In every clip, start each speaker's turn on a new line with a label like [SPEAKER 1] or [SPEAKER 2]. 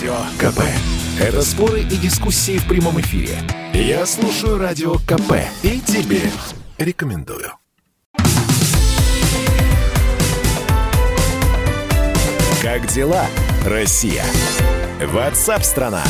[SPEAKER 1] Радио КП. Это споры и дискуссии в прямом эфире. Я слушаю Радио КП и тебе рекомендую. Как дела, Россия? Ватсап-страна!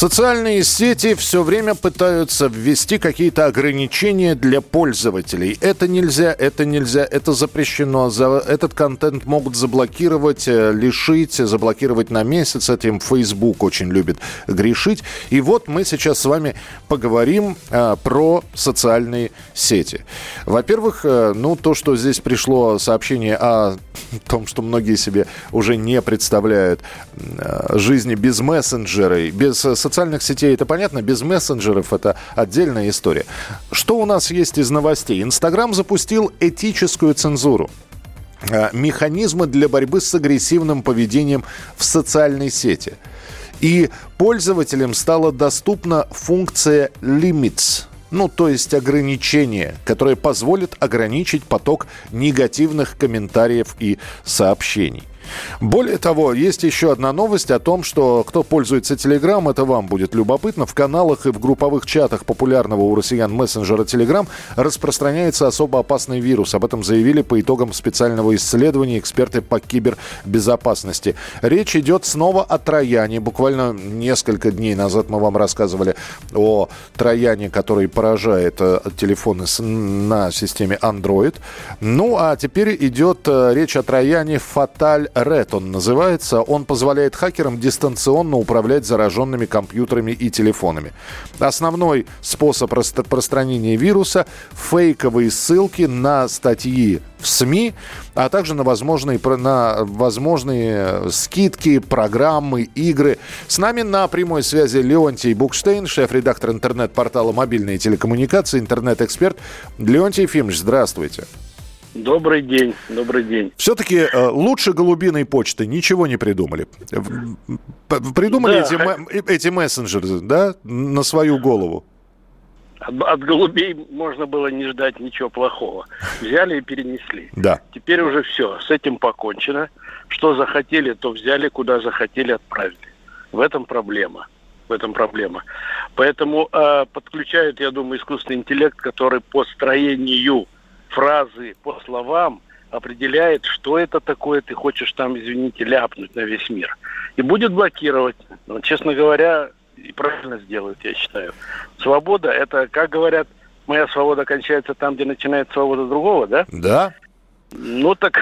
[SPEAKER 2] Социальные сети все время пытаются ввести какие-то ограничения для пользователей. Это нельзя, это нельзя, это запрещено. За этот контент могут заблокировать, э, лишить, заблокировать на месяц. Этим Facebook очень любит грешить. И вот мы сейчас с вами поговорим а, про социальные сети. Во-первых, э, ну то, что здесь пришло сообщение о том, что многие себе уже не представляют жизни без мессенджеров, без социальных социальных сетей это понятно, без мессенджеров это отдельная история. Что у нас есть из новостей? Инстаграм запустил этическую цензуру э, механизмы для борьбы с агрессивным поведением в социальной сети. И пользователям стала доступна функция Limits, ну, то есть ограничение, которое позволит ограничить поток негативных комментариев и сообщений. Более того, есть еще одна новость о том, что кто пользуется Telegram, это вам будет любопытно. В каналах и в групповых чатах популярного у россиян мессенджера Telegram распространяется особо опасный вирус. Об этом заявили по итогам специального исследования эксперты по кибербезопасности. Речь идет снова о Трояне. Буквально несколько дней назад мы вам рассказывали о Трояне, который поражает э, телефоны на системе Android. Ну, а теперь идет э, речь о Трояне Fatal Red он называется. Он позволяет хакерам дистанционно управлять зараженными компьютерами и телефонами. Основной способ распространения вируса – фейковые ссылки на статьи в СМИ, а также на возможные, на возможные скидки, программы, игры. С нами на прямой связи Леонтий Букштейн, шеф-редактор интернет-портала «Мобильные телекоммуникации», интернет-эксперт. Леонтий Ефимович, здравствуйте.
[SPEAKER 3] Добрый день, добрый день.
[SPEAKER 2] Все-таки э, лучше голубиной почты ничего не придумали. Придумали да. эти, эти мессенджеры, да, на свою голову?
[SPEAKER 3] От, от голубей можно было не ждать ничего плохого. Взяли и перенесли.
[SPEAKER 2] Да.
[SPEAKER 3] Теперь уже все, с этим покончено. Что захотели, то взяли, куда захотели, отправили. В этом проблема. В этом проблема. Поэтому э, подключают, я думаю, искусственный интеллект, который по строению фразы по словам определяет, что это такое, ты хочешь там, извините, ляпнуть на весь мир. И будет блокировать. Но, честно говоря, и правильно сделают, я считаю. Свобода – это, как говорят, моя свобода кончается там, где начинается свобода другого, да?
[SPEAKER 2] Да.
[SPEAKER 3] Ну так...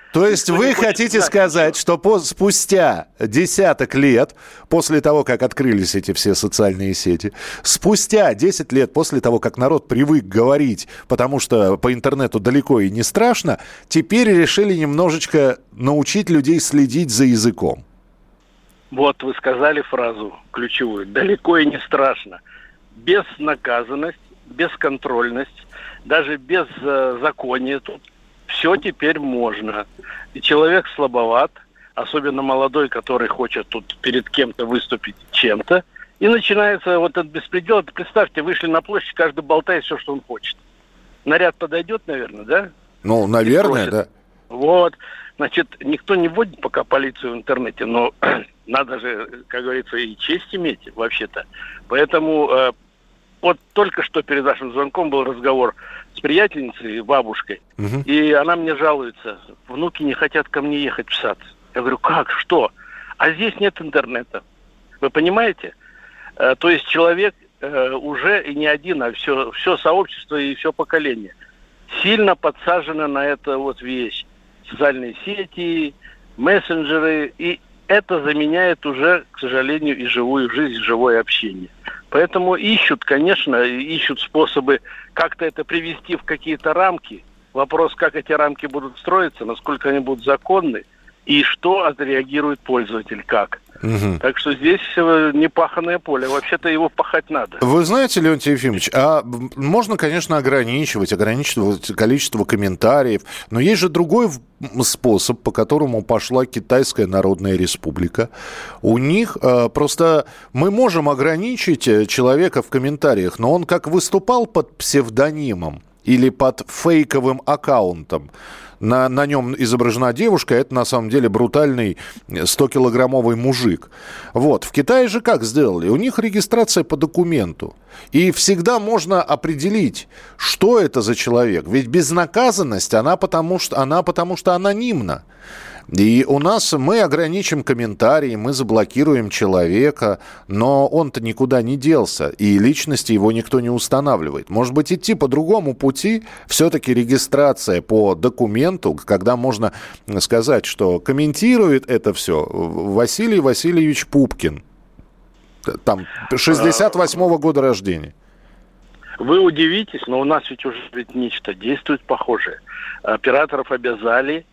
[SPEAKER 2] То есть вы хотите сказать, что по, спустя десяток лет, после того, как открылись эти все социальные сети, спустя 10 лет после того, как народ привык говорить, потому что по интернету далеко и не страшно, теперь решили немножечко научить людей следить за языком?
[SPEAKER 3] Вот вы сказали фразу ключевую. Далеко и не страшно. Безнаказанность, бесконтрольность, даже без закония тут все теперь можно. И человек слабоват, особенно молодой, который хочет тут перед кем-то выступить чем-то, и начинается вот этот беспредел. Представьте, вышли на площадь, каждый болтает все, что он хочет. Наряд подойдет, наверное, да?
[SPEAKER 2] Ну, наверное, да.
[SPEAKER 3] Вот. Значит, никто не вводит пока полицию в интернете, но надо же, как говорится, и честь иметь вообще-то. Поэтому э, вот только что перед вашим звонком был разговор с приятельницей, бабушкой, угу. и она мне жалуется, внуки не хотят ко мне ехать в сад. Я говорю, как, что? А здесь нет интернета. Вы понимаете? Э, то есть человек э, уже и не один, а все, все сообщество и все поколение сильно подсажено на это вот вещь. Социальные сети, мессенджеры, и это заменяет уже, к сожалению, и живую жизнь, живое общение. Поэтому ищут, конечно, ищут способы как-то это привести в какие-то рамки. Вопрос, как эти рамки будут строиться, насколько они будут законны, и что отреагирует пользователь, как. Угу. Так что здесь э, непаханное поле. Вообще-то его пахать надо.
[SPEAKER 2] Вы знаете, Леонтий Ефимович, а можно, конечно, ограничивать, ограничивать количество комментариев, но есть же другой способ, по которому пошла Китайская Народная Республика. У них э, просто мы можем ограничить э, человека в комментариях, но он как выступал под псевдонимом или под фейковым аккаунтом, на, на нем изображена девушка, это на самом деле брутальный 100-килограммовый мужик. Вот. В Китае же как сделали? У них регистрация по документу. И всегда можно определить, что это за человек. Ведь безнаказанность, она потому что, она потому что анонимна. И у нас мы ограничим комментарии, мы заблокируем человека, но он-то никуда не делся, и личности его никто не устанавливает. Может быть, идти по другому пути, все-таки регистрация по документу, когда можно сказать, что комментирует это все Василий Васильевич Пупкин. Там 68-го года рождения.
[SPEAKER 3] Вы удивитесь, но у нас ведь уже ведь нечто действует похожее. Операторов обязали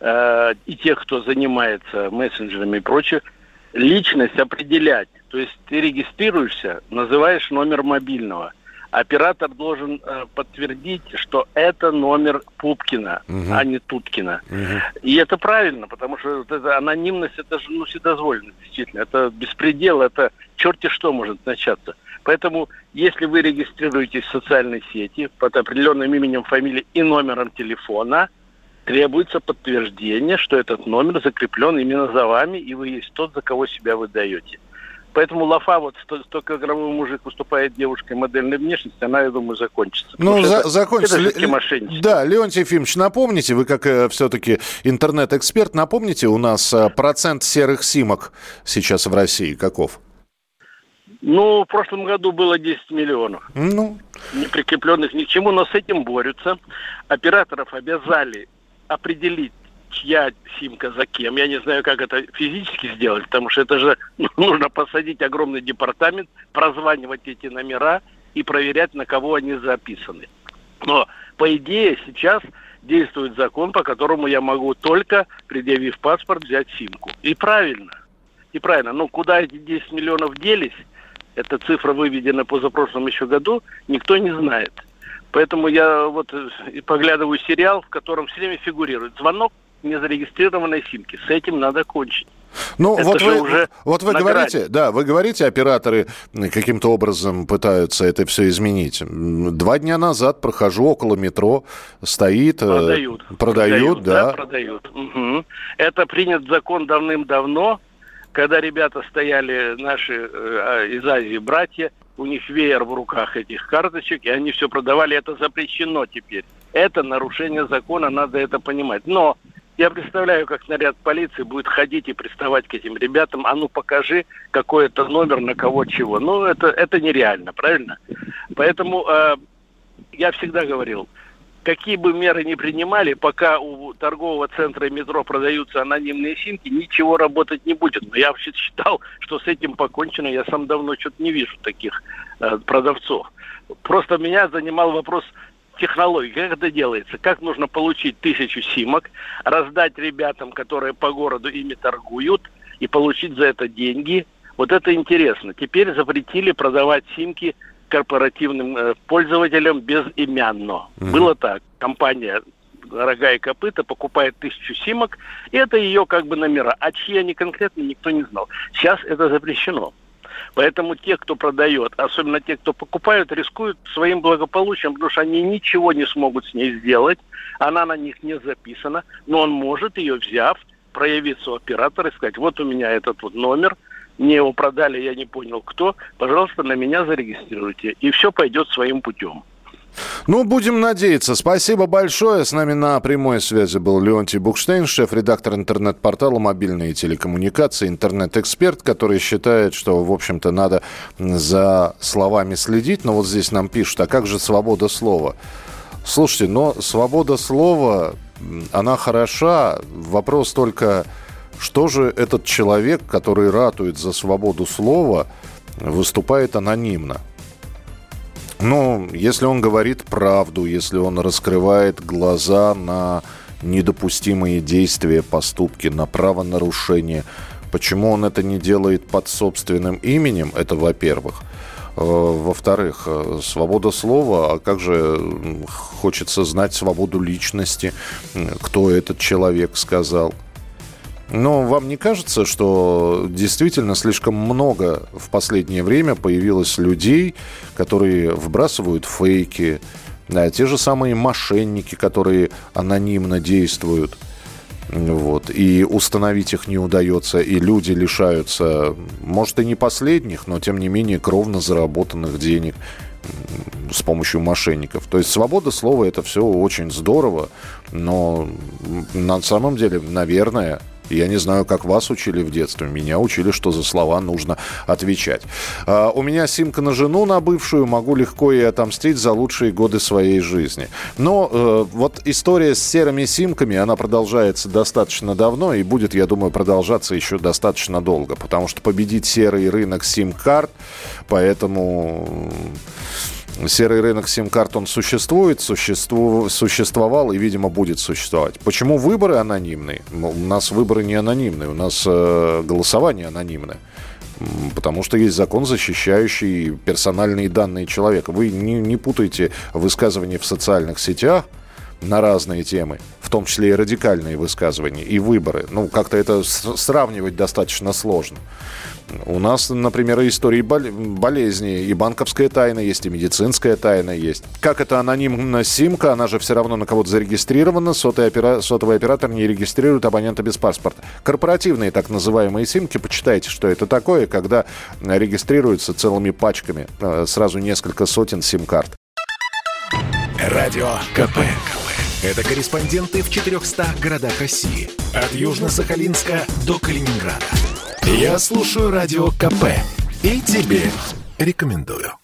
[SPEAKER 3] э, и тех, кто занимается мессенджерами и прочее, личность определять. То есть ты регистрируешься, называешь номер мобильного. Оператор должен э, подтвердить, что это номер Пупкина, угу. а не Туткина. Угу. И это правильно, потому что вот эта анонимность, это же ну, вседозволено, действительно. Это беспредел, это черти что может начаться. Поэтому, если вы регистрируетесь в социальной сети под определенным именем, фамилией и номером телефона, требуется подтверждение, что этот номер закреплен именно за вами, и вы есть тот, за кого себя выдаете. Поэтому лафа, вот 100-килограммовый мужик выступает девушкой модельной внешности, она, я думаю, закончится.
[SPEAKER 2] Ну, за, это, закончится. Это Да, Леонтий Ефимович, напомните, вы как э, все-таки интернет-эксперт, напомните, у нас э, процент серых симок сейчас в России каков?
[SPEAKER 3] Ну, в прошлом году было 10 миллионов. Ну. Не прикрепленных ни к чему, но с этим борются. Операторов обязали определить, чья симка за кем. Я не знаю, как это физически сделать, потому что это же нужно посадить огромный департамент, прозванивать эти номера и проверять, на кого они записаны. Но, по идее, сейчас действует закон, по которому я могу только, предъявив паспорт, взять симку. И правильно. И правильно. Но куда эти 10 миллионов делись, эта цифра выведена позапрошлом еще году, никто не знает. Поэтому я вот и поглядываю сериал, в котором все время фигурирует звонок незарегистрированной симки. С этим надо кончить.
[SPEAKER 2] Ну, Это вот вы, уже вот вы говорите, да, вы говорите, операторы каким-то образом пытаются это все изменить. Два дня назад прохожу около метро, стоит...
[SPEAKER 3] Продают.
[SPEAKER 2] Продают, продают да. да.
[SPEAKER 3] продают. Угу. Это принят закон давным-давно, когда ребята стояли, наши э, а, из Азии братья, у них веер в руках этих карточек, и они все продавали. Это запрещено теперь. Это нарушение закона, надо это понимать. Но я представляю, как наряд полиции будет ходить и приставать к этим ребятам. А ну покажи, какой это номер, на кого чего. Ну, это, это нереально, правильно? Поэтому э, я всегда говорил, какие бы меры ни принимали, пока у торгового центра метро продаются анонимные симки, ничего работать не будет. Но я вообще считал, что с этим покончено. Я сам давно что-то не вижу таких э, продавцов. Просто меня занимал вопрос технологии, как это делается, как нужно получить тысячу симок, раздать ребятам, которые по городу ими торгуют, и получить за это деньги. Вот это интересно. Теперь запретили продавать симки корпоративным э, пользователям безымянно. Mm-hmm. Было так. Компания рога и копыта покупает тысячу симок, и это ее как бы номера. А чьи они конкретно, никто не знал. Сейчас это запрещено. Поэтому те, кто продает, особенно те, кто покупают, рискуют своим благополучием, потому что они ничего не смогут с ней сделать. Она на них не записана, но он может ее, взяв, проявиться у оператора и сказать, вот у меня этот вот номер – мне его продали, я не понял кто, пожалуйста, на меня зарегистрируйте. И все пойдет своим путем.
[SPEAKER 2] Ну, будем надеяться. Спасибо большое. С нами на прямой связи был Леонтий Букштейн, шеф-редактор интернет-портала «Мобильные телекоммуникации», интернет-эксперт, который считает, что, в общем-то, надо за словами следить. Но вот здесь нам пишут, а как же свобода слова? Слушайте, но свобода слова, она хороша. Вопрос только что же этот человек, который ратует за свободу слова, выступает анонимно? Ну, если он говорит правду, если он раскрывает глаза на недопустимые действия, поступки, на правонарушение, почему он это не делает под собственным именем, это во-первых. Э, во-вторых, э, свобода слова, а как же хочется знать свободу личности, кто этот человек сказал – но вам не кажется, что действительно слишком много в последнее время появилось людей, которые вбрасывают фейки, Да, те же самые мошенники, которые анонимно действуют. Вот. И установить их не удается, и люди лишаются, может, и не последних, но, тем не менее, кровно заработанных денег с помощью мошенников. То есть свобода слова это все очень здорово, но на самом деле, наверное, я не знаю, как вас учили в детстве. Меня учили, что за слова нужно отвечать. А, у меня симка на жену, на бывшую. Могу легко ей отомстить за лучшие годы своей жизни. Но э, вот история с серыми симками, она продолжается достаточно давно и будет, я думаю, продолжаться еще достаточно долго. Потому что победить серый рынок сим-карт, поэтому серый рынок сим-карт, он существует, существу, существовал и, видимо, будет существовать. Почему выборы анонимные? У нас выборы не анонимные, у нас э, голосование анонимное. Потому что есть закон, защищающий персональные данные человека. Вы не, не путайте высказывания в социальных сетях на разные темы, в том числе и радикальные высказывания, и выборы. Ну, как-то это сравнивать достаточно сложно. У нас, например, истории болезни, и банковская тайна есть, и медицинская тайна есть. Как это анонимная симка, она же все равно на кого-то зарегистрирована, сотовый, опера... сотовый оператор не регистрирует абонента без паспорта. Корпоративные так называемые симки, почитайте, что это такое, когда регистрируются целыми пачками, э, сразу несколько сотен сим-карт.
[SPEAKER 1] Радио КП. Это корреспонденты в 400 городах России. От Южно-Сахалинска до Калининграда. Я слушаю Радио КП и тебе рекомендую.